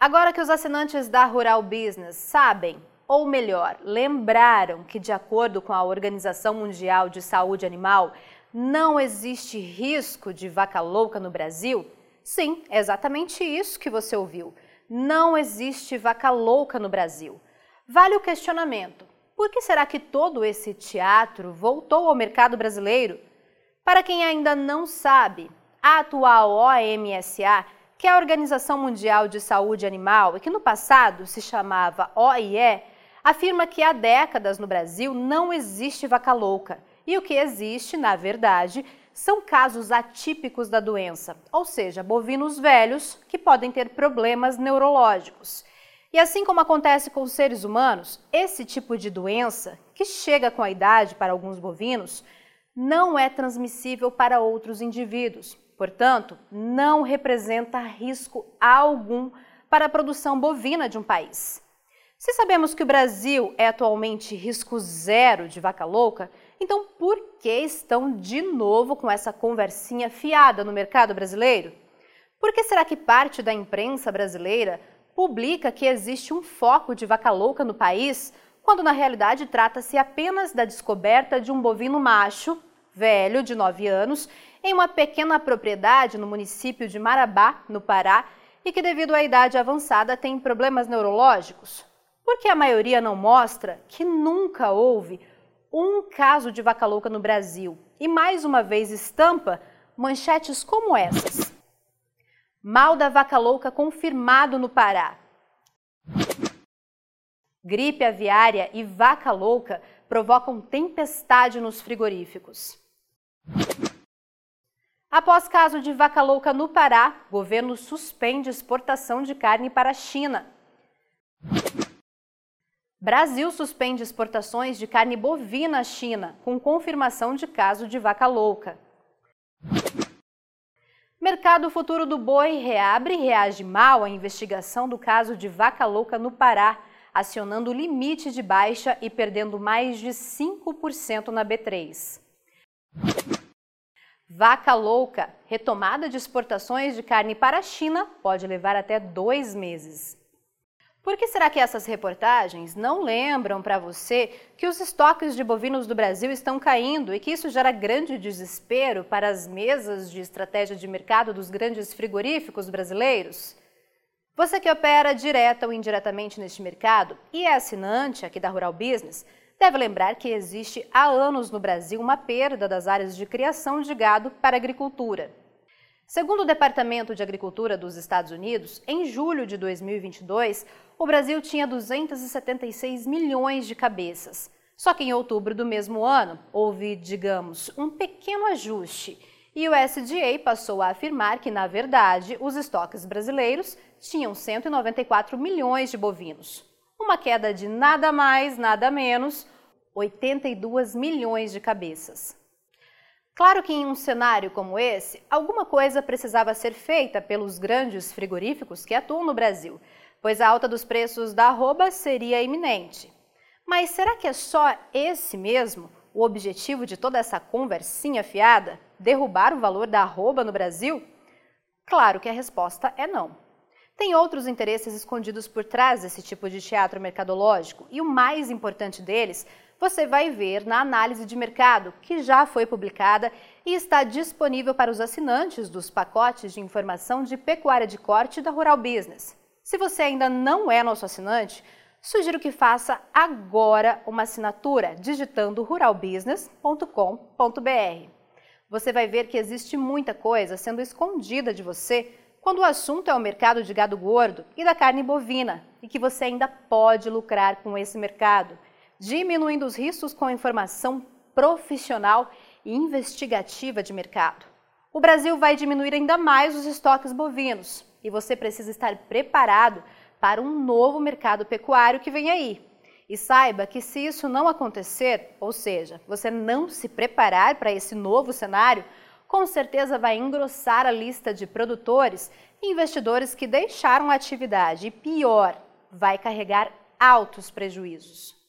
Agora que os assinantes da Rural Business sabem, ou melhor, lembraram que, de acordo com a Organização Mundial de Saúde Animal, não existe risco de vaca louca no Brasil? Sim, é exatamente isso que você ouviu. Não existe vaca louca no Brasil. Vale o questionamento: por que será que todo esse teatro voltou ao mercado brasileiro? Para quem ainda não sabe, a atual OMSA, que a Organização Mundial de Saúde Animal e que no passado se chamava OIE, afirma que há décadas no Brasil não existe vaca louca e o que existe, na verdade, são casos atípicos da doença, ou seja, bovinos velhos que podem ter problemas neurológicos. E assim como acontece com os seres humanos, esse tipo de doença, que chega com a idade para alguns bovinos, não é transmissível para outros indivíduos. Portanto, não representa risco algum para a produção bovina de um país. Se sabemos que o Brasil é atualmente risco zero de vaca louca, então por que estão de novo com essa conversinha fiada no mercado brasileiro? Por que será que parte da imprensa brasileira publica que existe um foco de vaca louca no país, quando na realidade trata-se apenas da descoberta de um bovino macho, velho, de 9 anos, em uma pequena propriedade no município de Marabá, no Pará, e que devido à idade avançada tem problemas neurológicos? Porque a maioria não mostra que nunca houve um caso de vaca louca no Brasil e mais uma vez estampa manchetes como essas. Mal da vaca louca confirmado no Pará. Gripe aviária e vaca louca provocam tempestade nos frigoríficos. Após caso de vaca louca no Pará, governo suspende exportação de carne para a China. Brasil suspende exportações de carne bovina à China, com confirmação de caso de vaca louca. Mercado futuro do boi reabre e reage mal à investigação do caso de vaca louca no Pará, acionando o limite de baixa e perdendo mais de 5% na B3. Vaca louca, retomada de exportações de carne para a China pode levar até dois meses. Por que será que essas reportagens não lembram para você que os estoques de bovinos do Brasil estão caindo e que isso gera grande desespero para as mesas de estratégia de mercado dos grandes frigoríficos brasileiros? Você que opera direta ou indiretamente neste mercado e é assinante aqui da Rural Business, deve lembrar que existe há anos no Brasil uma perda das áreas de criação de gado para agricultura. Segundo o Departamento de Agricultura dos Estados Unidos, em julho de 2022, o Brasil tinha 276 milhões de cabeças. Só que em outubro do mesmo ano, houve, digamos, um pequeno ajuste e o SDA passou a afirmar que, na verdade, os estoques brasileiros tinham 194 milhões de bovinos. Uma queda de nada mais, nada menos, 82 milhões de cabeças. Claro que em um cenário como esse, alguma coisa precisava ser feita pelos grandes frigoríficos que atuam no Brasil, pois a alta dos preços da arroba seria iminente. Mas será que é só esse mesmo o objetivo de toda essa conversinha fiada? Derrubar o valor da arroba no Brasil? Claro que a resposta é não. Tem outros interesses escondidos por trás desse tipo de teatro mercadológico, e o mais importante deles você vai ver na análise de mercado, que já foi publicada e está disponível para os assinantes dos pacotes de informação de pecuária de corte da Rural Business. Se você ainda não é nosso assinante, sugiro que faça agora uma assinatura digitando ruralbusiness.com.br. Você vai ver que existe muita coisa sendo escondida de você quando o assunto é o mercado de gado gordo e da carne bovina e que você ainda pode lucrar com esse mercado diminuindo os riscos com informação profissional e investigativa de mercado. O Brasil vai diminuir ainda mais os estoques bovinos e você precisa estar preparado para um novo mercado pecuário que vem aí. E saiba que se isso não acontecer, ou seja, você não se preparar para esse novo cenário, com certeza vai engrossar a lista de produtores e investidores que deixaram a atividade e, pior, vai carregar altos prejuízos.